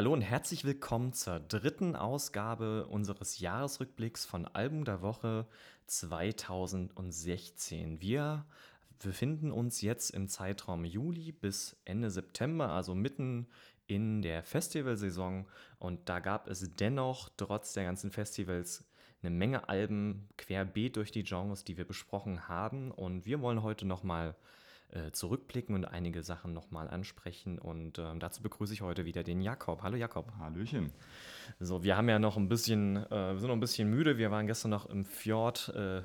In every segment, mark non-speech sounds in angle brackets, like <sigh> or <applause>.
Hallo und herzlich willkommen zur dritten Ausgabe unseres Jahresrückblicks von Album der Woche 2016. Wir befinden uns jetzt im Zeitraum Juli bis Ende September, also mitten in der Festivalsaison. Und da gab es dennoch trotz der ganzen Festivals eine Menge Alben querbeet durch die Genres, die wir besprochen haben. Und wir wollen heute nochmal äh, zurückblicken und einige Sachen nochmal ansprechen. Und äh, dazu begrüße ich heute wieder den Jakob. Hallo Jakob. Hallöchen. So, wir haben ja noch ein bisschen, äh, wir sind noch ein bisschen müde. Wir waren gestern noch im Fjord, äh,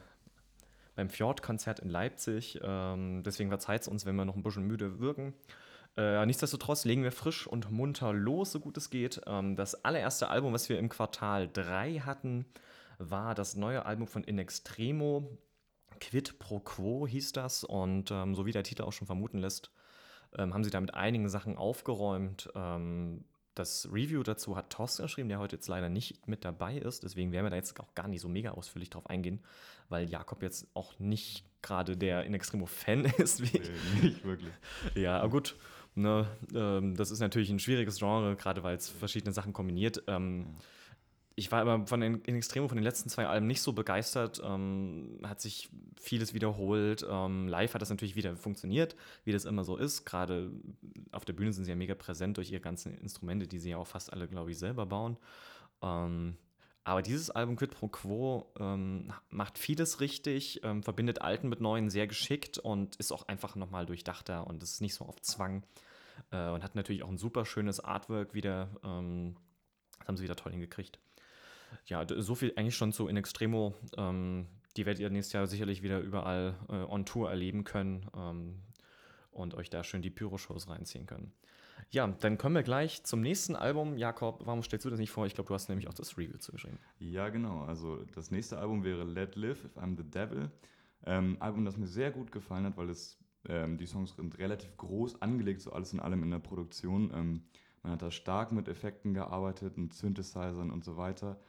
beim Fjord-Konzert in Leipzig. Ähm, deswegen verzeiht es uns, wenn wir noch ein bisschen müde wirken. Äh, nichtsdestotrotz legen wir frisch und munter los, so gut es geht. Ähm, das allererste Album, was wir im Quartal 3 hatten, war das neue Album von In Extremo. Quid pro Quo hieß das. Und ähm, so wie der Titel auch schon vermuten lässt, ähm, haben sie da mit einigen Sachen aufgeräumt. Ähm, das Review dazu hat Thorsten geschrieben, der heute jetzt leider nicht mit dabei ist. Deswegen werden wir da jetzt auch gar nicht so mega ausführlich drauf eingehen, weil Jakob jetzt auch nicht gerade der In Extremo-Fan <laughs> ist. Wie nee, nicht wirklich. Ja, aber gut. Ne, ähm, das ist natürlich ein schwieriges Genre, gerade weil es verschiedene Sachen kombiniert. Ähm, ja ich war aber von den in Extremo von den letzten zwei Alben nicht so begeistert. Ähm, hat sich vieles wiederholt. Ähm, live hat das natürlich wieder funktioniert, wie das immer so ist. Gerade auf der Bühne sind sie ja mega präsent durch ihre ganzen Instrumente, die sie ja auch fast alle, glaube ich, selber bauen. Ähm, aber dieses Album Quid Pro Quo ähm, macht vieles richtig, ähm, verbindet Alten mit Neuen sehr geschickt und ist auch einfach nochmal durchdachter und ist nicht so auf Zwang. Äh, und hat natürlich auch ein super schönes Artwork wieder. Ähm, das haben sie wieder toll hingekriegt ja, so viel eigentlich schon zu In Extremo. Ähm, die werdet ihr nächstes Jahr sicherlich wieder überall äh, on Tour erleben können ähm, und euch da schön die Pyro-Shows reinziehen können. Ja, dann kommen wir gleich zum nächsten Album. Jakob, warum stellst du das nicht vor? Ich glaube, du hast nämlich auch das Review zugeschrieben. Ja, genau. Also das nächste Album wäre Let Live, If I'm the Devil. Ähm, Album, das mir sehr gut gefallen hat, weil es ähm, die Songs sind relativ groß angelegt, so alles in allem in der Produktion. Ähm, man hat da stark mit Effekten gearbeitet und Synthesizern und so weiter.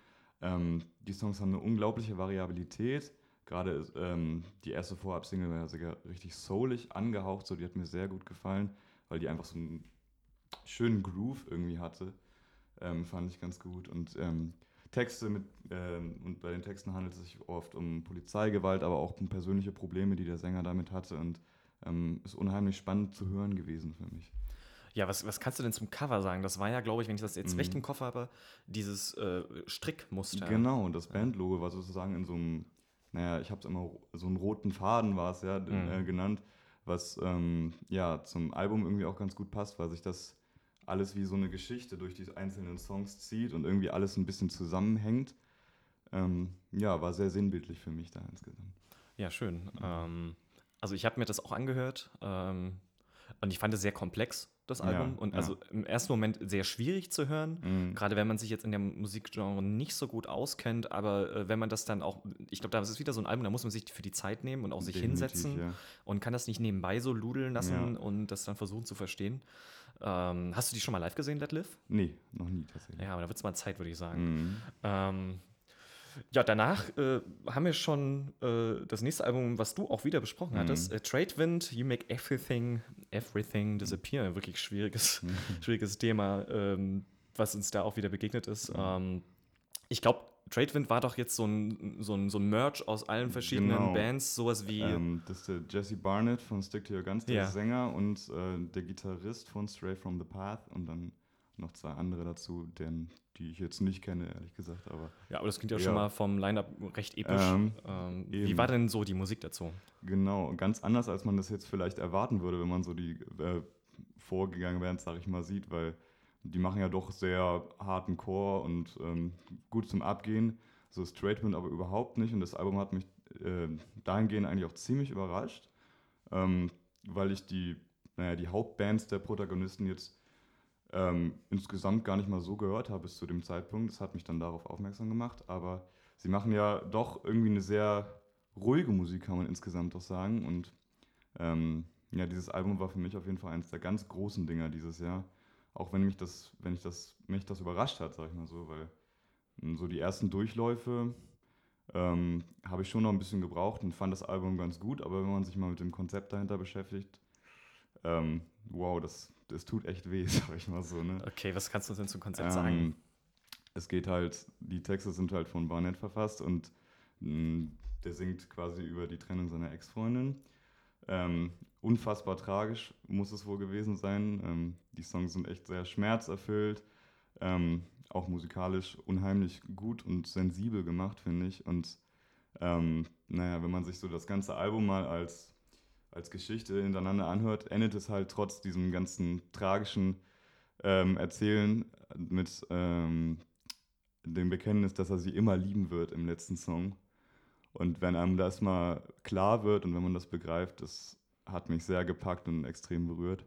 Ähm, die Songs haben eine unglaubliche Variabilität. Gerade ähm, die erste Vorab-Single war ja sogar richtig soulig angehaucht, so die hat mir sehr gut gefallen, weil die einfach so einen schönen Groove irgendwie hatte. Ähm, fand ich ganz gut. Und ähm, Texte mit, ähm, und bei den Texten handelt es sich oft um Polizeigewalt, aber auch um persönliche Probleme, die der Sänger damit hatte. Und ähm, ist unheimlich spannend zu hören gewesen für mich. Ja, was, was kannst du denn zum Cover sagen? Das war ja, glaube ich, wenn ich das jetzt mhm. recht im Kopf habe, dieses äh, Strickmuster. Genau, das Bandlogo war sozusagen in so einem, naja, ich habe es immer, so einen roten Faden war es ja mhm. äh, genannt, was ähm, ja zum Album irgendwie auch ganz gut passt, weil sich das alles wie so eine Geschichte durch die einzelnen Songs zieht und irgendwie alles ein bisschen zusammenhängt. Ähm, ja, war sehr sinnbildlich für mich da insgesamt. Ja, schön. Ähm, also ich habe mir das auch angehört ähm, und ich fand es sehr komplex das Album. Ja, und also ja. im ersten Moment sehr schwierig zu hören, mhm. gerade wenn man sich jetzt in der Musikgenre nicht so gut auskennt. Aber äh, wenn man das dann auch, ich glaube, da ist es wieder so ein Album, da muss man sich für die Zeit nehmen und auch sich Definitiv, hinsetzen ja. und kann das nicht nebenbei so ludeln lassen und das dann versuchen zu verstehen. Ähm, hast du die schon mal live gesehen, Let Live? Nee, noch nie tatsächlich. Ja, aber da wird es mal Zeit, würde ich sagen. Mhm. Ähm, ja, danach äh, haben wir schon äh, das nächste Album, was du auch wieder besprochen mhm. hattest. Äh, Trade Wind, You Make Everything, Everything Disappear. Wirklich schwieriges, mhm. <laughs> schwieriges Thema, ähm, was uns da auch wieder begegnet ist. Mhm. Ähm, ich glaube, Tradewind war doch jetzt so ein, so ein, so ein Merch aus allen verschiedenen genau. Bands, sowas wie. Ähm, das ist der Jesse Barnett von Stick to Your Guns, der ja. Sänger und äh, der Gitarrist von Stray from the Path und dann noch zwei andere dazu, denn, die ich jetzt nicht kenne, ehrlich gesagt. Aber, ja, aber das klingt ja, ja. schon mal vom Line-Up recht episch. Ähm, ähm, wie war denn so die Musik dazu? Genau, ganz anders, als man das jetzt vielleicht erwarten würde, wenn man so die äh, vorgegangen Bands, sag ich mal, sieht, weil die machen ja doch sehr harten Chor und ähm, gut zum Abgehen. So Straightwind aber überhaupt nicht. Und das Album hat mich äh, dahingehend eigentlich auch ziemlich überrascht, ähm, weil ich die, naja, die Hauptbands der Protagonisten jetzt ähm, insgesamt gar nicht mal so gehört habe bis zu dem Zeitpunkt. Das hat mich dann darauf aufmerksam gemacht. Aber sie machen ja doch irgendwie eine sehr ruhige Musik, kann man insgesamt doch sagen. Und ähm, ja, dieses Album war für mich auf jeden Fall eines der ganz großen Dinger dieses Jahr. Auch wenn mich das, wenn ich das, mich das überrascht hat, sag ich mal so, weil hm, so die ersten Durchläufe ähm, habe ich schon noch ein bisschen gebraucht und fand das Album ganz gut, aber wenn man sich mal mit dem Konzept dahinter beschäftigt, ähm, wow, das es tut echt weh, <laughs> sag ich mal so. Ne? Okay, was kannst du denn zum Konzept ähm, sagen? Es geht halt, die Texte sind halt von Barnett verfasst und mh, mm, der singt quasi über die Trennung seiner Ex-Freundin. Ähm, unfassbar tragisch muss es wohl gewesen sein. Ähm, die Songs sind echt sehr schmerzerfüllt, ähm, auch musikalisch unheimlich gut und sensibel gemacht, finde ich. Und ähm, naja, wenn man sich so das ganze Album mal als, als Geschichte hintereinander anhört, endet es halt trotz diesem ganzen tragischen ähm, Erzählen mit ähm, dem Bekenntnis, dass er sie immer lieben wird im letzten Song. Und wenn einem das mal klar wird und wenn man das begreift, das hat mich sehr gepackt und extrem berührt.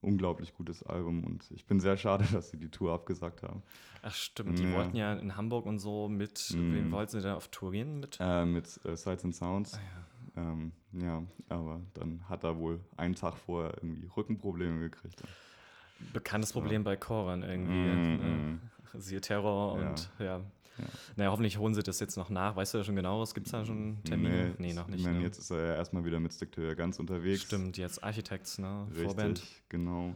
Unglaublich gutes Album und ich bin sehr schade, <laughs> dass sie die Tour abgesagt haben. Ach stimmt, die ja. wollten ja in Hamburg und so mit, mm. wen wollten sie da auf Tour gehen mit? Äh, mit äh, Sights and Sounds. Ah, ja. Ähm, ja, aber dann hat er wohl einen Tag vorher irgendwie Rückenprobleme gekriegt. Bekanntes Problem ja. bei Choran irgendwie. Mm, äh, siehe Terror und ja. Ja. Naja, hoffentlich holen sie das jetzt noch nach. Weißt du ja schon genau, es gibt da schon Termine? Nee, nee noch nicht. Ich meine, ne? jetzt ist er ja erstmal wieder mit Stick to Guns unterwegs. Stimmt, jetzt Architects, ne? Richtig, Vorband. genau.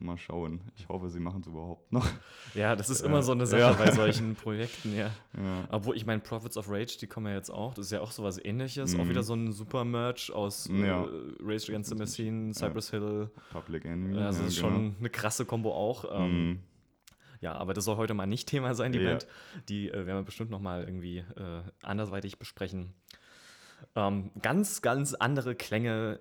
Mal schauen. Ich hoffe, sie machen es überhaupt noch. Ja, das ist <laughs> immer so eine Sache ja. bei solchen <laughs> Projekten, ja. ja. Obwohl, ich meine, Prophets of Rage, die kommen ja jetzt auch. Das ist ja auch so was ähnliches. Mhm. Auch wieder so ein super Merch aus ja. äh, Rage Against the Machine, Cypress Hill. Public Enemy. Also, das ist genau. schon eine krasse Kombo auch. Ähm, mhm. Ja, aber das soll heute mal nicht <laughs> Thema sein, die ja. Band. Die äh, werden wir bestimmt noch mal irgendwie äh, andersweitig besprechen. Ähm, ganz, ganz andere Klänge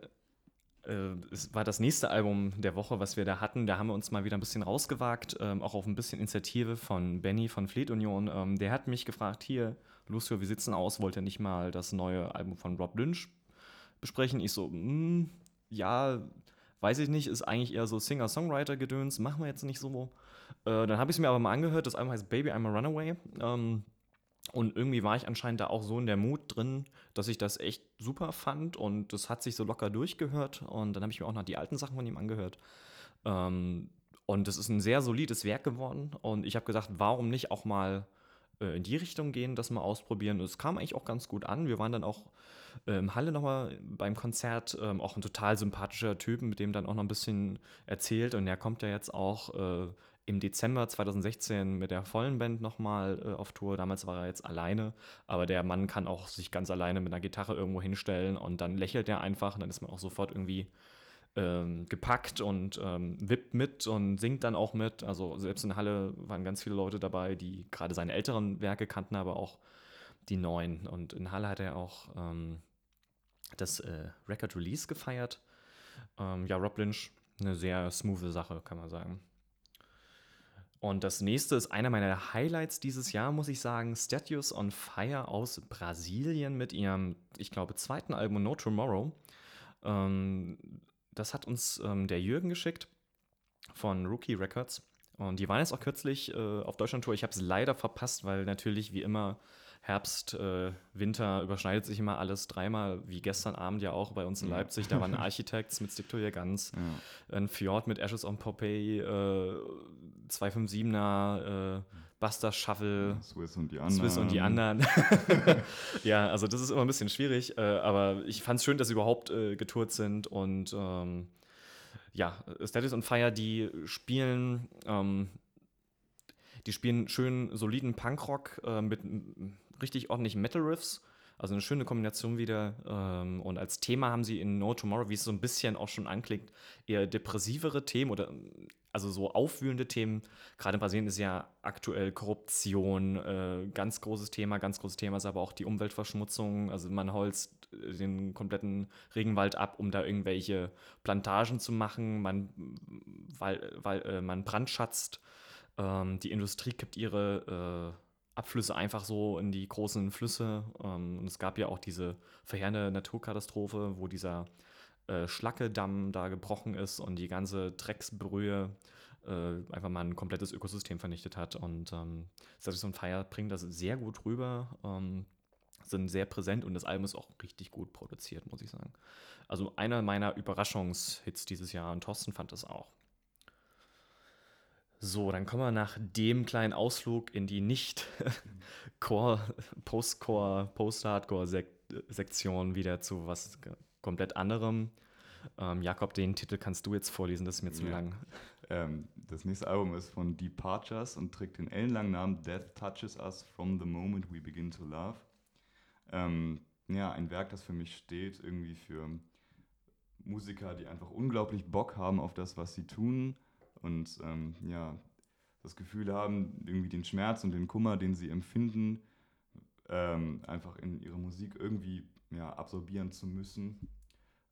es war das nächste Album der Woche, was wir da hatten. Da haben wir uns mal wieder ein bisschen rausgewagt, ähm, auch auf ein bisschen Initiative von Benny von Fleet Union. Ähm, der hat mich gefragt, hier, Lucio, wie sieht's denn aus? Wollt ihr nicht mal das neue Album von Rob Lynch besprechen? Ich so, mm, ja, weiß ich nicht, ist eigentlich eher so Singer-Songwriter-Gedöns, machen wir jetzt nicht so. Äh, dann habe ich es mir aber mal angehört, das Album heißt Baby I'm a Runaway. Ähm, und irgendwie war ich anscheinend da auch so in der Mut drin, dass ich das echt super fand und das hat sich so locker durchgehört. Und dann habe ich mir auch noch die alten Sachen von ihm angehört. Ähm, und es ist ein sehr solides Werk geworden. Und ich habe gesagt, warum nicht auch mal äh, in die Richtung gehen, das mal ausprobieren. Und es kam eigentlich auch ganz gut an. Wir waren dann auch äh, im Halle nochmal beim Konzert. Ähm, auch ein total sympathischer Typ, mit dem dann auch noch ein bisschen erzählt. Und der kommt ja jetzt auch äh, im Dezember 2016 mit der vollen Band nochmal äh, auf Tour. Damals war er jetzt alleine, aber der Mann kann auch sich ganz alleine mit einer Gitarre irgendwo hinstellen und dann lächelt er einfach und dann ist man auch sofort irgendwie ähm, gepackt und ähm, wippt mit und singt dann auch mit. Also selbst in Halle waren ganz viele Leute dabei, die gerade seine älteren Werke kannten, aber auch die neuen. Und in Halle hat er auch ähm, das äh, Record Release gefeiert. Ähm, ja, Rob Lynch, eine sehr smooth Sache, kann man sagen. Und das nächste ist einer meiner Highlights dieses Jahr, muss ich sagen. Statues on Fire aus Brasilien mit ihrem, ich glaube, zweiten Album No Tomorrow. Ähm, das hat uns ähm, der Jürgen geschickt von Rookie Records. Und die waren jetzt auch kürzlich äh, auf Deutschland-Tour. Ich habe es leider verpasst, weil natürlich wie immer Herbst, äh, Winter überschneidet sich immer alles dreimal, wie gestern Abend ja auch bei uns in Leipzig. Da waren <laughs> Architects mit Stick to Your Guns, ja. ein Fjord mit Ashes on Popeye, äh, 257er, äh, Buster Shuffle, Swiss und die anderen. Swiss und die anderen. <laughs> ja, also das ist immer ein bisschen schwierig, äh, aber ich fand es schön, dass sie überhaupt äh, getourt sind und ähm, ja, Status on Fire, die spielen ähm, die spielen schön soliden Punkrock äh, mit richtig ordentlichen Metal-Riffs. Also eine schöne Kombination wieder. Ähm, und als Thema haben sie in No Tomorrow, wie es so ein bisschen auch schon anklingt, eher depressivere Themen oder also so aufwühlende Themen. Gerade in Brasilien ist ja aktuell Korruption äh, ganz großes Thema. Ganz großes Thema ist aber auch die Umweltverschmutzung. Also man holzt äh, den kompletten Regenwald ab, um da irgendwelche Plantagen zu machen. Man, weil, weil, äh, man brandschatzt. Ähm, die Industrie kippt ihre äh, Abflüsse einfach so in die großen Flüsse. Ähm, und es gab ja auch diese verheerende Naturkatastrophe, wo dieser äh, Schlacke-Damm da gebrochen ist und die ganze Drecksbrühe äh, einfach mal ein komplettes Ökosystem vernichtet hat. Und ähm, on Fire bringt das sehr gut rüber, ähm, sind sehr präsent und das Album ist auch richtig gut produziert, muss ich sagen. Also einer meiner Überraschungshits dieses Jahr und Thorsten fand das auch. So, dann kommen wir nach dem kleinen Ausflug in die nicht <laughs> Core, Post-Core, Post-Hardcore-Sektion wieder zu was komplett anderem. Ähm, Jakob, den Titel kannst du jetzt vorlesen, das ist mir zu Ja. lang. Ähm, das nächste Album ist von Departures und trägt den ellenlangen Namen Death Touches Us from the Moment We Begin to Love. Ähm, ja, ein Werk, das für mich steht, irgendwie für Musiker, die einfach unglaublich Bock haben auf das, was sie tun und ähm, ja, das Gefühl haben, irgendwie den Schmerz und den Kummer, den sie empfinden, ähm, einfach in ihre Musik irgendwie ja, absorbieren zu müssen.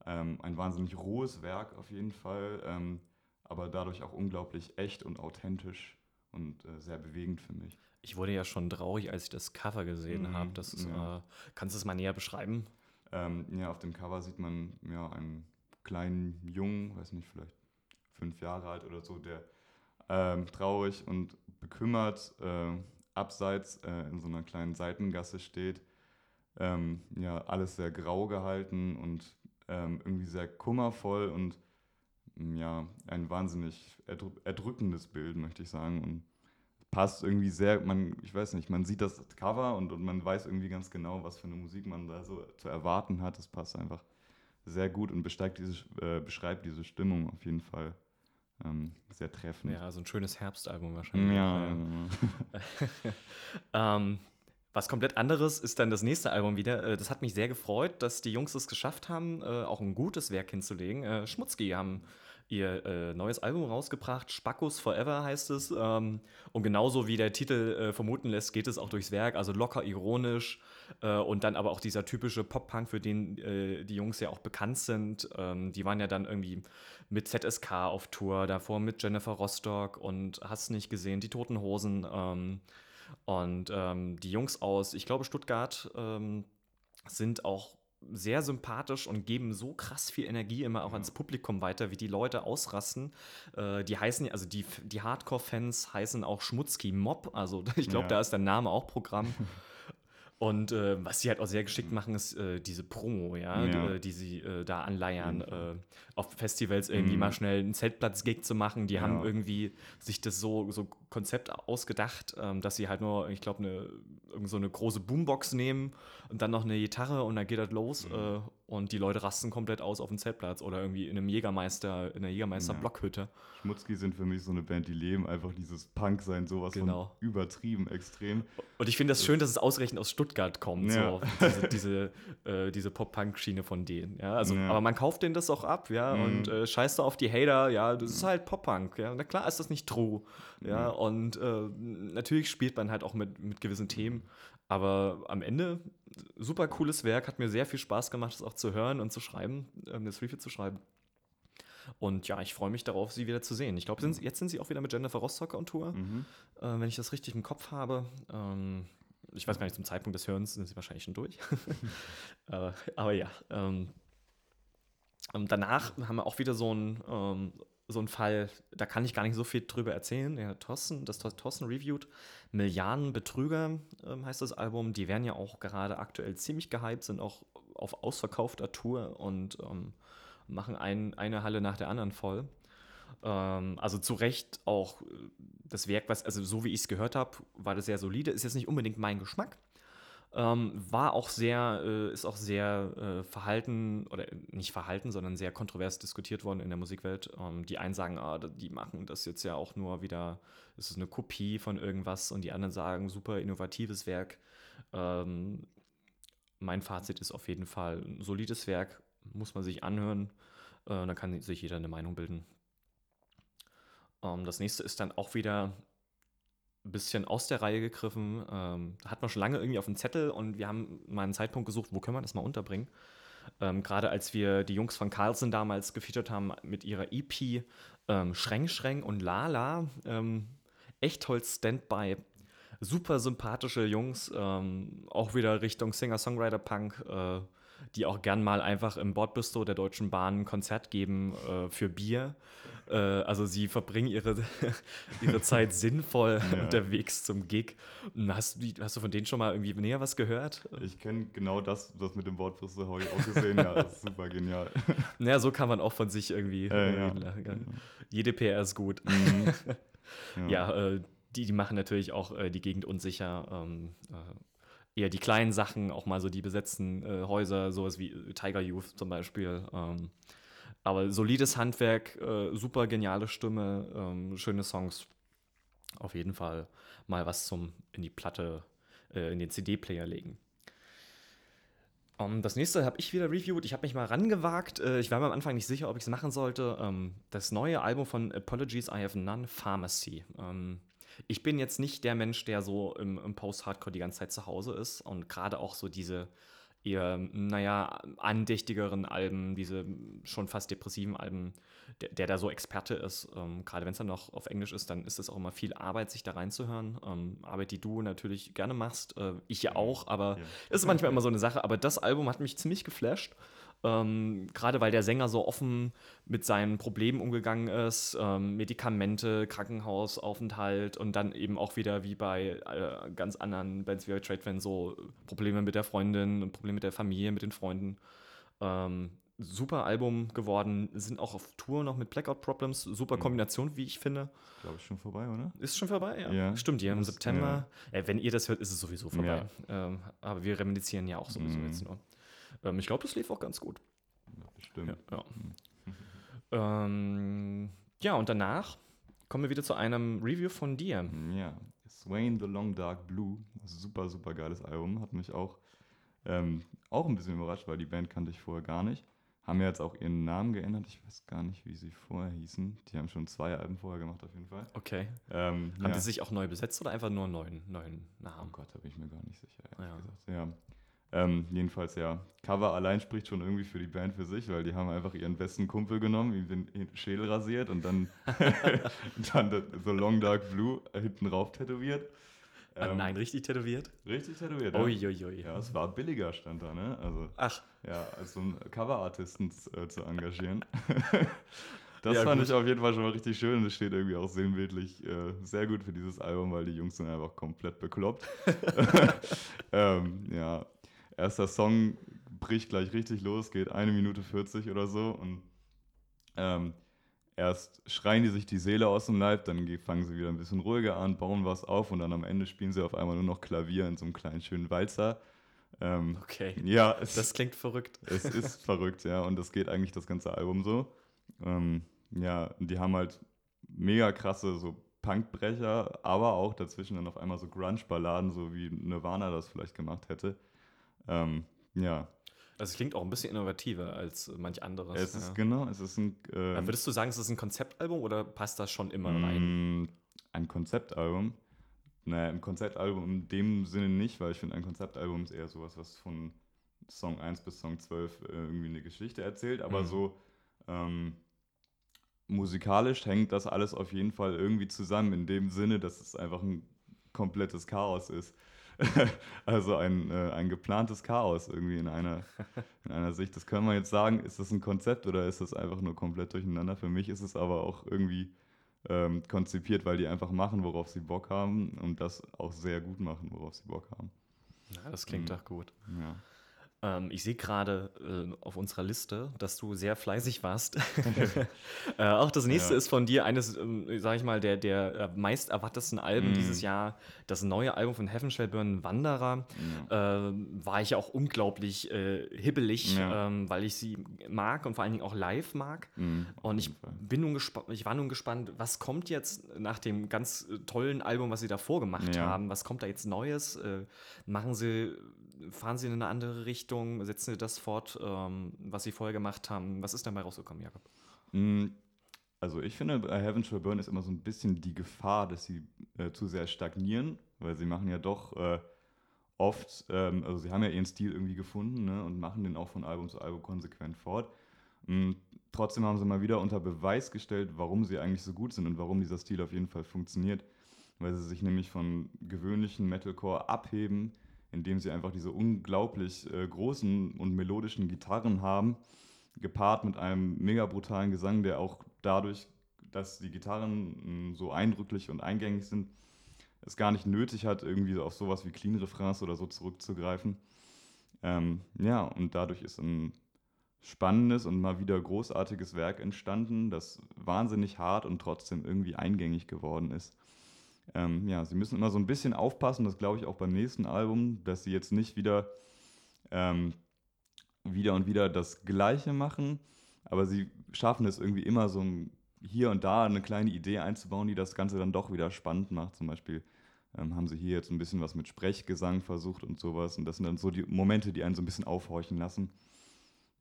Ähm, ein wahnsinnig rohes Werk auf jeden Fall. Ähm, aber dadurch auch unglaublich echt und authentisch und äh, sehr bewegend für mich. Ich wurde ja schon traurig, als ich das Cover gesehen Mhm, habe. Ja. äh, kannst du es mal näher beschreiben? Ähm, ja, auf dem Cover sieht man ja einen kleinen Jungen, weiß nicht, vielleicht fünf Jahre alt oder so, der ähm, traurig und bekümmert äh, abseits äh, in so einer kleinen Seitengasse steht. Ähm, ja, alles sehr grau gehalten und ähm, irgendwie sehr kummervoll und mm, ja, ein wahnsinnig erdrü erdrückendes Bild, möchte ich sagen. Und passt irgendwie sehr, man, ich weiß nicht, man sieht das Cover und, und man weiß irgendwie ganz genau, was für eine Musik man da so zu erwarten hat. Es passt einfach sehr gut und diese, äh, beschreibt diese Stimmung auf jeden Fall ähm, sehr treffend. Ja, so ein schönes Herbstalbum wahrscheinlich. Ja, Ja. ja. <laughs> Ähm, was komplett anderes ist dann das nächste Album wieder. Äh, Das hat mich sehr gefreut, dass die Jungs es geschafft haben, äh, auch ein gutes Werk hinzulegen. Äh, Schmutzki haben ihr äh, neues Album rausgebracht. Spackus Forever heißt es. Ähm, und genauso wie der Titel äh, vermuten lässt, geht es auch durchs Werk. Also locker ironisch. Äh, und dann aber auch dieser typische Pop-Punk, für den äh, die Jungs ja auch bekannt sind. Ähm, die waren ja dann irgendwie mit ZSK auf Tour, davor mit Jennifer Rostock und hast nicht gesehen, die Toten Hosen. Ähm, und ähm, die Jungs aus, ich glaube, Stuttgart ähm, sind auch sehr sympathisch und geben so krass viel Energie immer auch Ja. ans Publikum weiter, wie die Leute ausrasten. Äh, die heißen, ja- also die, die Hardcore-Fans heißen auch Schmutzki Mob. Also <laughs> ich glaube, Ja. da ist der Name auch Programm. <laughs> Und äh, was sie halt auch sehr geschickt machen, ist äh, diese Promo, ja, Ja. Die, äh, die sie äh, da anleiern, äh, auf Festivals irgendwie Mhm. mal schnell einen Zeltplatz-Gig zu machen. Die haben Ja. irgendwie sich das so, so Konzept ausgedacht, ähm, dass sie halt nur, ich glaube, eine, irgend so eine große Boombox nehmen und dann noch eine Gitarre und dann geht das los Mhm. Und die Leute rasten komplett aus auf dem Zeltplatz oder irgendwie in einem Jägermeister, in einer Jägermeister-Blockhütte. Schmutzki sind für mich so eine Band, die leben einfach dieses Punk-Sein, sowas Genau. von übertrieben extrem. Und ich finde das schön, dass es ausgerechnet aus Stuttgart kommt, Ja. so diese, diese, äh, diese Pop-Punk-Schiene von denen. Ja, also, Ja. aber man kauft denen das auch ab, ja, Mhm. und äh, scheißt da auf die Hater, ja, das ist halt Pop-Punk, ja. Na klar ist das nicht true, ja, Mhm. und äh, natürlich spielt man halt auch mit, mit gewissen Themen, aber am Ende super cooles Werk, hat mir sehr viel Spaß gemacht, das auch zu hören und zu schreiben, ähm, das Review zu schreiben. Und ja, ich freue mich darauf, sie wieder zu sehen. Ich glaube, jetzt sind sie auch wieder mit Jennifer Rostock on Tour Mhm. äh, wenn ich das richtig im Kopf habe. Ähm, ich weiß gar nicht, zum Zeitpunkt des Hörens sind sie wahrscheinlich schon durch. <laughs> <laughs> aber, aber ja. Ähm, ähm, danach haben wir auch wieder so einen ähm, so einen Fall, da kann ich gar nicht so viel drüber erzählen. Der Thorsten, das Thor- Thorsten reviewed. Milliarden Betrüger ähm, heißt das Album. Die werden ja auch gerade aktuell ziemlich gehypt, sind auch auf ausverkaufter Tour und ähm, machen ein, eine Halle nach der anderen voll. Ähm, also zu Recht auch äh, das Werk, was, also so wie ich es gehört habe, war das sehr solide. Ist jetzt nicht unbedingt mein Geschmack. Ähm, war auch sehr, äh, ist auch sehr äh, verhalten, oder nicht verhalten, sondern sehr kontrovers diskutiert worden in der Musikwelt. Ähm, die einen sagen, ah, die machen das jetzt ja auch nur wieder, es ist eine Kopie von irgendwas und die anderen sagen, super innovatives Werk. Ähm, mein Fazit ist auf jeden Fall ein solides Werk, muss man sich anhören. Äh, da kann sich jeder eine Meinung bilden. Ähm, das nächste ist dann auch wieder bisschen aus der Reihe gegriffen. Ähm, hat man schon lange irgendwie auf dem Zettel und wir haben mal einen Zeitpunkt gesucht, wo können wir das mal unterbringen. Ähm, Gerade als wir die Jungs von Carlsen damals gefeatured haben mit ihrer EP ähm, Schreng Schreng und Lala, ähm, Echtholz Standby. Super sympathische Jungs, ähm, auch wieder Richtung Singer-Songwriter-Punk, äh, die auch gern mal einfach im Bordbistro der Deutschen Bahn ein Konzert geben äh, für Bier. Äh, also sie verbringen ihre, <laughs> ihre Zeit <laughs> sinnvoll Ja. unterwegs zum Gig. Und Hast, hast du von denen schon mal irgendwie näher was gehört? Ich kenne genau das, das mit dem Wortfriste habe ich auch gesehen. ja, das ist super genial. <laughs> Naja, so kann man auch von sich irgendwie Äh, reden. ja. Ja. Jede PR ist gut. Mhm. Ja, äh, die, die machen natürlich auch äh, die Gegend unsicher. Ähm, äh, eher die kleinen Sachen, auch mal so die besetzten äh, Häuser, sowas wie Tiger Youth zum Beispiel. Ähm, Aber solides Handwerk, äh, super geniale Stimme, ähm, schöne Songs. Auf jeden Fall mal was zum in die Platte, äh, in den CD-Player legen. Um, ähm, das nächste habe ich wieder reviewed. Ich habe mich mal rangewagt. Äh, ich war mir am Anfang nicht sicher, ob ich es machen sollte. Ähm, das neue Album von Apologies I Have None, Pharmacy. Ähm, ich bin jetzt nicht der Mensch, der so im, im Post-Hardcore die ganze Zeit zu Hause ist und gerade auch so diese eher, naja, andächtigeren Alben, diese schon fast depressiven Alben, der, der da so Experte ist. Ähm, Gerade wenn es dann noch auf Englisch ist, dann ist es auch immer viel Arbeit, sich da reinzuhören. Ähm, Arbeit, die du natürlich gerne machst, äh, ich ja auch, aber ja. ist manchmal immer so eine Sache. Aber das Album hat mich ziemlich geflasht. Ähm, Gerade weil der Sänger so offen mit seinen Problemen umgegangen ist, ähm, Medikamente, Krankenhausaufenthalt und dann eben auch wieder wie bei äh, ganz anderen Bands wie bei Trade Fan so Probleme mit der Freundin und Probleme mit der Familie, mit den Freunden. Ähm, super Album geworden, sind auch auf Tour noch mit Blackout Problems, super mhm. Kombination, wie ich finde. Glaube ich schon vorbei, oder? Ist schon vorbei, ja. ja. Stimmt, ja, im September. Ja. Äh, wenn ihr das hört, ist es sowieso vorbei. Ja. Ähm, aber wir reminiszieren ja auch sowieso mhm. jetzt nur. Ähm, ich glaube, das lief auch ganz gut. Ja, bestimmt. Ja, ja. ähm, ja, und danach kommen wir wieder zu einem Review von dir. Ja, Swain the Long Dark Blue. Super, super geiles Album. Hat mich auch, ähm, auch ein bisschen überrascht, weil die Band kannte ich vorher gar nicht. Haben ja jetzt auch ihren Namen geändert. Ich weiß gar nicht, wie sie vorher hießen. Die haben schon zwei Alben vorher gemacht, auf jeden Fall. Okay. Ähm, haben ja. die sich auch neu besetzt oder einfach nur einen neuen, neuen Namen? Oh Gott, da bin ich mir gar nicht sicher. Ja. ja. Ähm, jedenfalls ja, Cover allein spricht schon irgendwie für die Band für sich, weil die haben einfach ihren besten Kumpel genommen, ihm den Schädel rasiert und dann, <laughs> <laughs> dann so Long Dark Blue hinten rauf tätowiert. Ah, ähm, nein, richtig tätowiert? Richtig tätowiert, ja. Uiuiui. Ja, es war billiger, stand da, ne? Also, Ach. Ja, als so einen Coverartisten äh, zu engagieren. <laughs> das ja, fand gut. ich auf jeden Fall schon mal richtig schön. Das steht irgendwie auch sinnbildlich äh, sehr gut für dieses Album, weil die Jungs sind einfach komplett bekloppt. ähm, ja, erster Song bricht gleich richtig los, geht eine Minute 40 oder so und ähm, erst schreien die sich die Seele aus dem Leib, dann fangen sie wieder ein bisschen ruhiger an, bauen was auf und dann am Ende spielen sie auf einmal nur noch Klavier in so einem kleinen schönen Walzer. Ähm, okay. Ja, <laughs> es, das klingt verrückt. Es ist <laughs> verrückt, ja, und das geht eigentlich das ganze Album so. Ähm, ja, die haben halt mega krasse so Punkbrecher, aber auch dazwischen dann auf einmal so Grunge-Balladen, so wie Nirvana das vielleicht gemacht hätte. Ähm, ja. Also es klingt auch ein bisschen innovativer als manch anderes. Es ist genau, es ist ein. Ähm, würdest du sagen, es ist ein Konzeptalbum oder passt das schon immer rein? Mm, ein Konzeptalbum. Naja, ein Konzeptalbum in dem Sinne nicht, weil ich finde, ein Konzeptalbum ist eher sowas, was von Song 1 bis Song 12 äh, irgendwie eine Geschichte erzählt, aber mhm. so ähm, musikalisch hängt das alles auf jeden Fall irgendwie zusammen, in dem Sinne, dass es einfach ein komplettes Chaos ist. <laughs> also ein, äh, ein geplantes Chaos irgendwie in einer, in einer Sicht. Das können wir jetzt sagen, ist das ein Konzept oder ist das einfach nur komplett durcheinander? Für mich ist es aber auch irgendwie ähm, konzipiert, weil die einfach machen, worauf sie Bock haben und das auch sehr gut machen, worauf sie Bock haben. Ja, das klingt mhm. doch gut. Ja. Ähm, ich sehe gerade äh, auf unserer Liste, dass du sehr fleißig warst. <laughs> äh, auch das nächste ja. ist von dir eines, äh, sag ich mal, der, der äh, meist erwartetsten Alben mm. dieses Jahr. Das neue Album von Heaven Shall Burn, Wanderer. Ja. Ähm, war ich auch unglaublich äh, hibbelig, ja. ähm, weil ich sie mag und vor allen Dingen auch live mag. Mm, und ich bin nun gespannt, ich war nun gespannt, was kommt jetzt nach dem ganz äh, tollen Album, was sie davor gemacht haben? Was kommt da jetzt Neues? machen sie fahren Sie in eine andere Richtung? Setzen Sie das fort, ähm, was Sie vorher gemacht haben? Was ist dabei rausgekommen, Jakob? Mm, also ich finde, bei Heaven Shall Burn ist immer so ein bisschen die Gefahr, dass sie äh, zu sehr stagnieren, weil sie machen ja doch äh, oft, ähm, also sie haben ja ihren Stil irgendwie gefunden ne, und machen den auch von Album zu Album konsequent fort. Und mm, trotzdem haben sie mal wieder unter Beweis gestellt, warum sie eigentlich so gut sind und warum dieser Stil auf jeden Fall funktioniert, weil sie sich nämlich von gewöhnlichen Metalcore abheben, indem sie einfach diese unglaublich äh, großen und melodischen Gitarren haben, gepaart mit einem mega brutalen Gesang, der auch dadurch, dass die Gitarren mh, hm, so eindrücklich und eingängig sind, es gar nicht nötig hat, irgendwie auf sowas wie Clean Refrains oder so zurückzugreifen. Ähm, ja, und dadurch ist ein spannendes und mal wieder großartiges Werk entstanden, das wahnsinnig hart und trotzdem irgendwie eingängig geworden ist ähm, ja, sie müssen immer so ein bisschen aufpassen, das glaube ich auch beim nächsten Album, dass sie jetzt nicht wieder, ähm, wieder und wieder das Gleiche machen, aber sie schaffen es irgendwie immer so hier und da eine kleine Idee einzubauen, die das Ganze dann doch wieder spannend macht. Zum Beispiel ähm, haben sie hier jetzt ein bisschen was mit Sprechgesang versucht und sowas. Und das sind dann so die Momente, die einen so ein bisschen aufhorchen lassen.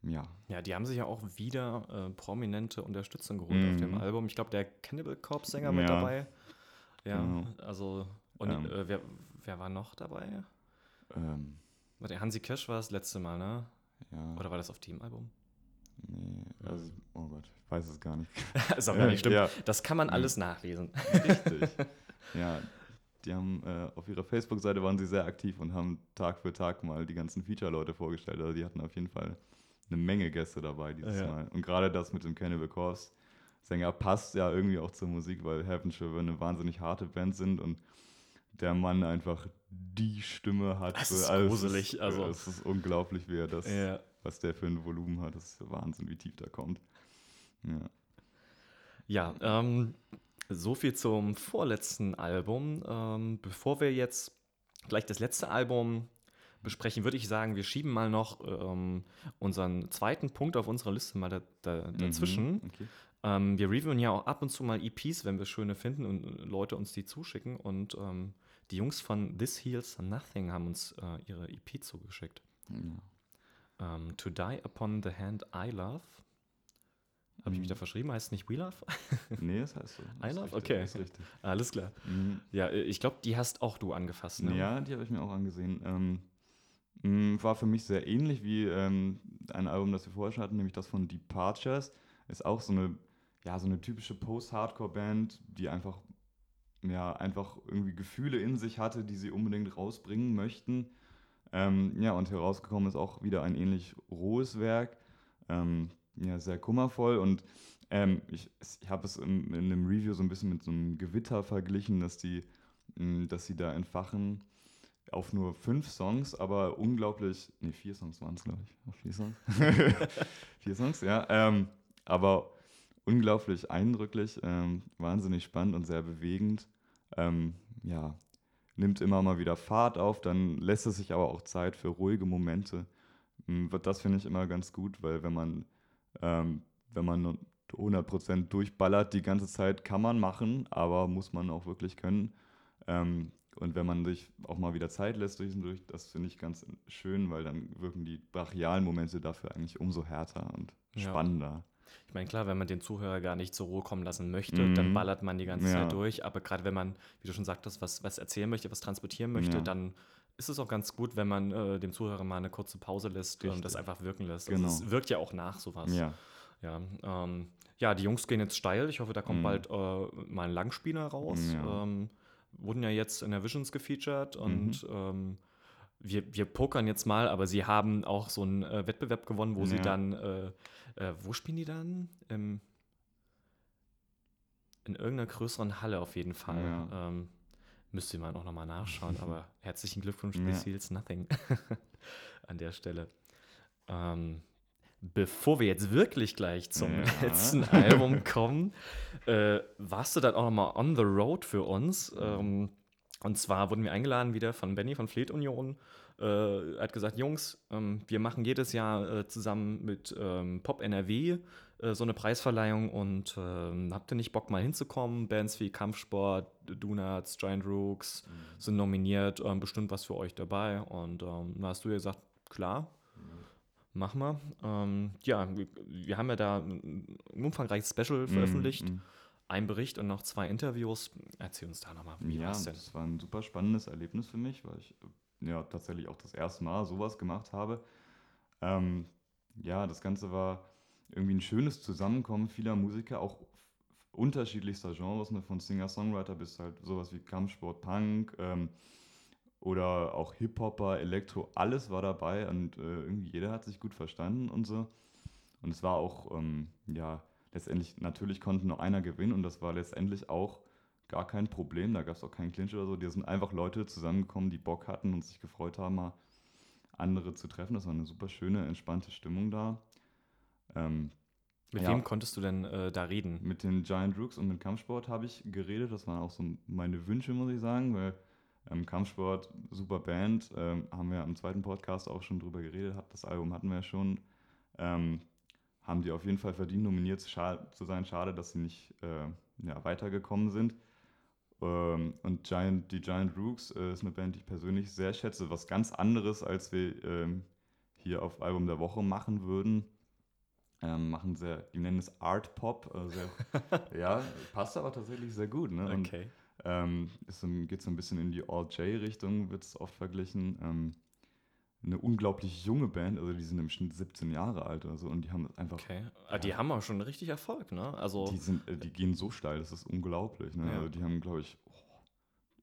Ja. Ja, die haben sich ja auch wieder äh, prominente Unterstützung geholt Mhm. auf dem Album. Ich glaube, der Cannibal Corpse Sänger mit Ja. dabei. Ja, Genau. also und Ähm. äh, wer, wer war noch dabei? Ähm, Warte, Hansi Kirsch war das letzte Mal, ne? ja. Oder war das auf dem Album? Nee, also, oh Gott, ich weiß es gar nicht. <laughs> ist auch gar nicht schlimm. Ja, Das kann man alles nachlesen. richtig. <laughs> ja, die haben äh, auf ihrer Facebook-Seite waren sie sehr aktiv und haben Tag für Tag mal die ganzen Feature-Leute vorgestellt. Also die hatten auf jeden Fall eine Menge Gäste dabei dieses Ja. Mal. Und gerade das mit dem Cannibal Corpse Sänger passt ja irgendwie auch zur Musik, weil Heaven Shiver eine wahnsinnig harte Band sind und der Mann einfach die Stimme hat. Das ist es gruselig, Ist, also. Es ist unglaublich, wie er das, ja. was der für ein Volumen hat. Das ist Wahnsinn, wie tief da kommt. Ja. Ja, ähm, so viel zum vorletzten Album. Ähm, bevor wir jetzt gleich das letzte Album besprechen, würde ich sagen, wir schieben mal noch ähm, unseren zweiten Punkt auf unserer Liste mal da, da, dazwischen. Mhm, okay. Ähm, wir reviewen ja auch ab und zu mal EPs, wenn wir schöne finden und äh, Leute uns die zuschicken. Und ähm, die Jungs von This Heals Nothing haben uns äh, ihre EP zugeschickt. Ja. Ähm, to Die Upon the Hand I Love. Habe ich mich Mhm. da verschrieben? Heißt es nicht We Love? <laughs> Nee, das heißt so. Das I love? richtig, Okay. Ist richtig. Alles klar. Mhm. Ja, äh, ich glaube, die hast auch du angefasst. Ne? Ja, die habe ich mir auch angesehen. Ähm, mh, war für mich sehr ähnlich wie ähm, ein Album, das wir vorher schon hatten, nämlich das von Departures. Ist auch so eine, ja, so eine typische Post-Hardcore-Band, die einfach, ja, einfach irgendwie Gefühle in sich hatte, die sie unbedingt rausbringen möchten. Ähm, ja, und herausgekommen ist auch wieder ein ähnlich rohes Werk. Ähm, ja, sehr kummervoll und ähm, ich, ich habe es in, in einem Review so ein bisschen mit so einem Gewitter verglichen, dass die, mh, dass sie da entfachen auf nur fünf Songs, aber unglaublich, nee, vier Songs waren es, glaube ich. Auf vier Songs? <laughs> vier Songs, ja. Ähm, aber unglaublich eindrücklich, ähm, wahnsinnig spannend und sehr bewegend. Ähm, ja, nimmt immer mal wieder Fahrt auf, dann lässt es sich aber auch Zeit für ruhige Momente. Mm, Das finde ich immer ganz gut, weil wenn man, ähm, wenn man 100% durchballert die ganze Zeit, kann man machen, aber muss man auch wirklich können. Ähm, und wenn man sich auch mal wieder Zeit lässt durch und durch, das finde ich ganz schön, weil dann wirken die brachialen Momente dafür eigentlich umso härter und Ja. Ich meine, klar, wenn man den Zuhörer gar nicht zur Ruhe kommen lassen möchte, Mhm. dann ballert man die ganze Ja. Zeit durch. Aber gerade wenn man, wie du schon sagtest, was, was erzählen möchte, was transportieren möchte, Ja. dann ist es auch ganz gut, wenn man äh, dem Zuhörer mal eine kurze Pause lässt und das Richtig. einfach wirken lässt. Genau. Also es wirkt ja auch nach sowas. Ja, Ja, ähm, ja, die Jungs gehen jetzt steil. Ich hoffe, da kommt Mhm. bald äh, mal ein Langspieler raus. Ja. Ähm, wurden ja jetzt in der Visions gefeatured Mhm. und ähm, wir, wir pokern jetzt mal, aber sie haben auch so einen äh, Wettbewerb gewonnen, wo sie Ja. dann, äh, äh, wo spielen die dann? Im, in irgendeiner größeren Halle auf jeden Fall. Ja. Ähm, müsste man auch nochmal nachschauen, <laughs> aber herzlichen Glückwunsch, Ja. This Heals Nothing <laughs> an der Stelle. Ähm, bevor wir jetzt wirklich gleich zum Ja. <laughs> letzten Album kommen, äh, warst du dann auch nochmal on the road für uns. Ähm, und zwar wurden wir eingeladen wieder von Benny von Fleet Union. Äh, er hat gesagt, Jungs, ähm, wir machen jedes Jahr äh, zusammen mit ähm, Pop NRW äh, so eine Preisverleihung und ähm, habt ihr nicht Bock mal hinzukommen? Bands wie Kampfsport, Donuts, Giant Rooks sind nominiert, ähm, bestimmt was für euch dabei. Und ähm, da hast du ja gesagt, klar, machen wir. Ähm, ja, wir, wir haben ja da ein umfangreiches Special veröffentlicht, Mhm. Ein Bericht und noch zwei Interviews. Erzähl uns da nochmal, wie ja, war's denn? das war ein super spannendes Erlebnis für mich, weil ich ja tatsächlich auch das erste Mal sowas gemacht habe. Ähm, ja, das Ganze war irgendwie ein schönes Zusammenkommen vieler Musiker, auch unterschiedlichster Genres, ne, von Singer-Songwriter bis halt sowas wie Kampfsport, Punk ähm, oder auch Hip-Hopper, Elektro, alles war dabei und äh, irgendwie jeder hat sich gut verstanden und so. Und es war auch, ähm, ja, letztendlich, natürlich konnte nur einer gewinnen und das war letztendlich auch gar kein Problem, da gab es auch keinen Clinch oder so. Die sind einfach Leute zusammengekommen, die Bock hatten und sich gefreut haben, mal andere zu treffen. Das war eine super schöne, entspannte Stimmung da. Ähm, Mit ja. wem konntest du denn äh, da reden? mit den Giant Rooks und mit Kampfsport habe ich geredet. Das waren auch so meine Wünsche, muss ich sagen, weil ähm, Kampfsport, super Band, ähm, haben wir im zweiten Podcast auch schon drüber geredet. Hat, das Album hatten wir ja schon. Ähm, haben die auf jeden Fall verdient, nominiert zu sein. Schade, dass sie nicht äh, ja, weitergekommen sind. Ähm, und Giant, die Giant Rooks äh, ist eine Band, die ich persönlich sehr schätze. Was ganz anderes, als wir ähm, hier auf Album der Woche machen würden. Ähm, machen sehr, die nennen es Art Pop. Äh, <laughs> ja, passt aber tatsächlich sehr gut. Ne? Und, okay. Ähm, geht so ein bisschen in die All-J-Richtung, wird es oft verglichen. Eine unglaublich junge Band, also die sind im Schnitt 17 Jahre alt oder so und die haben einfach. Okay. Ja, ah, die haben auch schon richtig Erfolg, ne? Also die, sind, äh, die gehen so steil, das ist unglaublich. Ne? Ja. Also die haben, glaube ich, oh,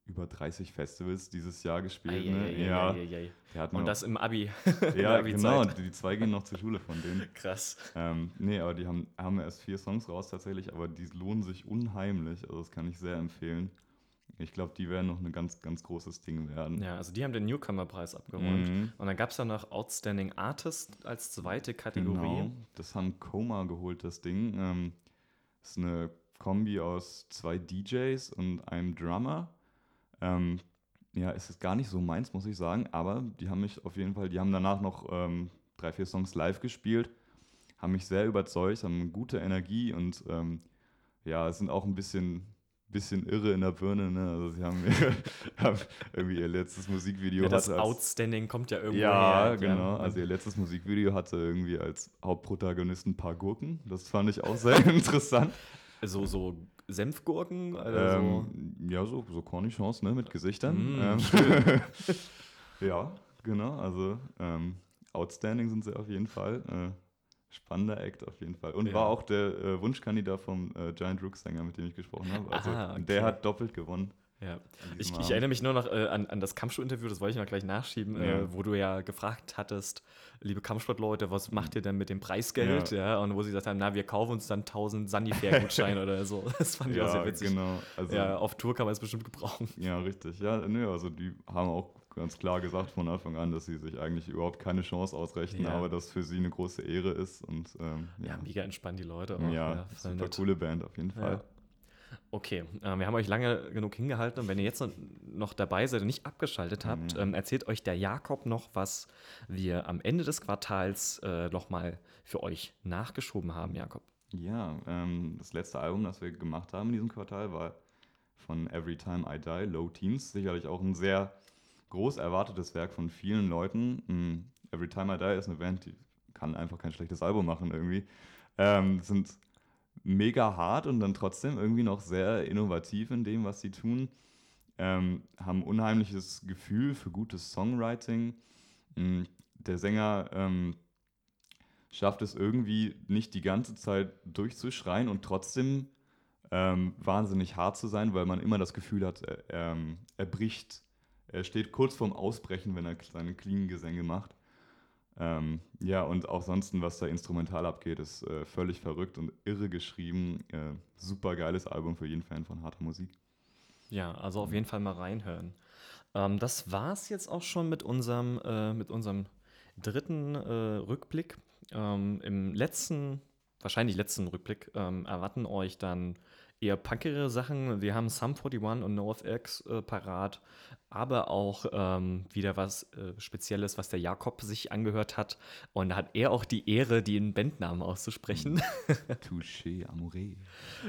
über 30 Festivals dieses Jahr gespielt. Ne? ai, ja. Ai, und das im Abi. <laughs> ja, Abi genau. Die, die zwei gehen noch zur Schule von denen. Krass. Ähm, nee, aber die haben, haben erst vier Songs raus tatsächlich, aber die lohnen sich unheimlich. Also das kann ich sehr empfehlen. Ich glaube, die werden noch ein ganz, ganz großes Ding werden. Ja, also die haben den Newcomer-Preis abgeräumt. Mhm. Und dann gab es ja noch Outstanding Artist als zweite Kategorie. Genau, das haben Coma geholt, das Ding. Ähm, das ist eine Kombi aus zwei DJs und einem Drummer. Ähm, ja, es ist gar nicht so meins, muss ich sagen, aber die haben mich auf jeden Fall, die haben danach noch ähm, drei, vier Songs live gespielt, haben mich sehr überzeugt, haben gute Energie und ähm, ja, sind auch ein bisschen bisschen irre in der Birne. Ne? Also sie haben, <laughs> haben, irgendwie ihr letztes Musikvideo. Ja, das als, Outstanding kommt ja irgendwie. Ja, her, genau. Ja. Also ihr letztes Musikvideo hatte irgendwie als Hauptprotagonisten ein paar Gurken. Das fand ich auch sehr <laughs> interessant. So, so Senfgurken? Also ähm, ja, so, so Cornichons ne? mit Gesichtern. Mm, ähm, <laughs> ja, genau. Also ähm, Outstanding sind sie auf jeden Fall. Äh, Spannender Act auf jeden Fall. Und ja. war auch der äh, Wunschkandidat vom äh, Giant Rook Sänger, mit dem ich gesprochen habe. Also ah, okay. der hat doppelt gewonnen. Ja, ich, ich, erinnere mich nur noch äh, an, an das Kampfschuh-Interview, das wollte ich noch gleich nachschieben, äh, ja. wo du ja gefragt hattest, liebe Kampfsportleute, was macht ihr denn mit dem Preisgeld? Ja. ja und wo sie gesagt haben, na, wir kaufen uns dann 1000 Sanifair-Gutscheine <laughs> oder so. Das fand ich ja, auch sehr witzig. Genau. Also, ja, auf Tour kann man es bestimmt gebrauchen. Ja, richtig. Ja, nö, also die haben auch ganz klar gesagt von Anfang an, dass sie sich eigentlich überhaupt keine Chance ausrechnen, ja. aber das für sie eine große Ehre ist. Und, ähm, ja. ja. mega entspannt die Leute. Auch. Ja, ja super nett. coole Band auf jeden Fall. Okay, äh, wir haben euch lange genug hingehalten und wenn ihr jetzt noch dabei seid und nicht abgeschaltet habt, mhm. ähm, erzählt euch der Jakob noch, was wir am Ende des Quartals äh, nochmal für euch nachgeschoben haben, Jakob. Ja, ähm, das letzte Album, das wir gemacht haben in diesem Quartal, war von Every Time I Die, Low Teens. Sicherlich auch ein sehr groß erwartetes Werk von vielen Leuten. Mm, Every Time I Die ist eine Band, die kann einfach kein schlechtes Album machen irgendwie. Ähm, sind mega hart und dann trotzdem irgendwie noch sehr innovativ in dem, was sie tun. Ähm, haben unheimliches Gefühl für gutes Songwriting. Mm, der Sänger ähm, schafft es irgendwie nicht die ganze Zeit durchzuschreien und trotzdem ähm, wahnsinnig hart zu sein, weil man immer das Gefühl hat, er, ähm, er bricht er steht kurz vorm Ausbrechen, wenn er seine clean Gesänge macht. Ähm, ja, und auch sonst, was da instrumental abgeht, ist äh, völlig verrückt und irre geschrieben. Äh, super geiles Album für jeden Fan von harter Musik. Ja, also auf jeden Fall mal reinhören. Ähm, das es jetzt auch schon mit unserem, äh, mit unserem dritten äh, Rückblick. Ähm, Im letzten, wahrscheinlich letzten Rückblick, ähm, erwarten euch dann eher punkigere Sachen. Wir haben Sum 41 und NoFX äh, parat, aber auch ähm, wieder was äh, Spezielles, was der Jakob sich angehört hat. Und da hat er auch die Ehre, den Bandnamen auszusprechen. <laughs> Touché, Amouré.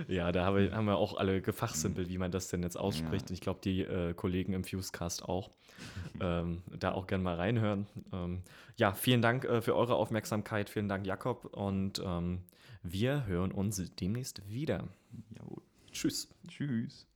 ja, da haben wir, haben wir auch alle gefachsimpelt, wie man das denn jetzt ausspricht. Ja. Ich glaube, die äh, Kollegen im Fusecast auch. <laughs> ähm, da auch gerne mal reinhören. Ähm, ja, vielen Dank äh, für eure Aufmerksamkeit. Vielen Dank, Jakob. Und ähm, wir hören uns demnächst wieder. Jawohl. Tschüss. Tschüss.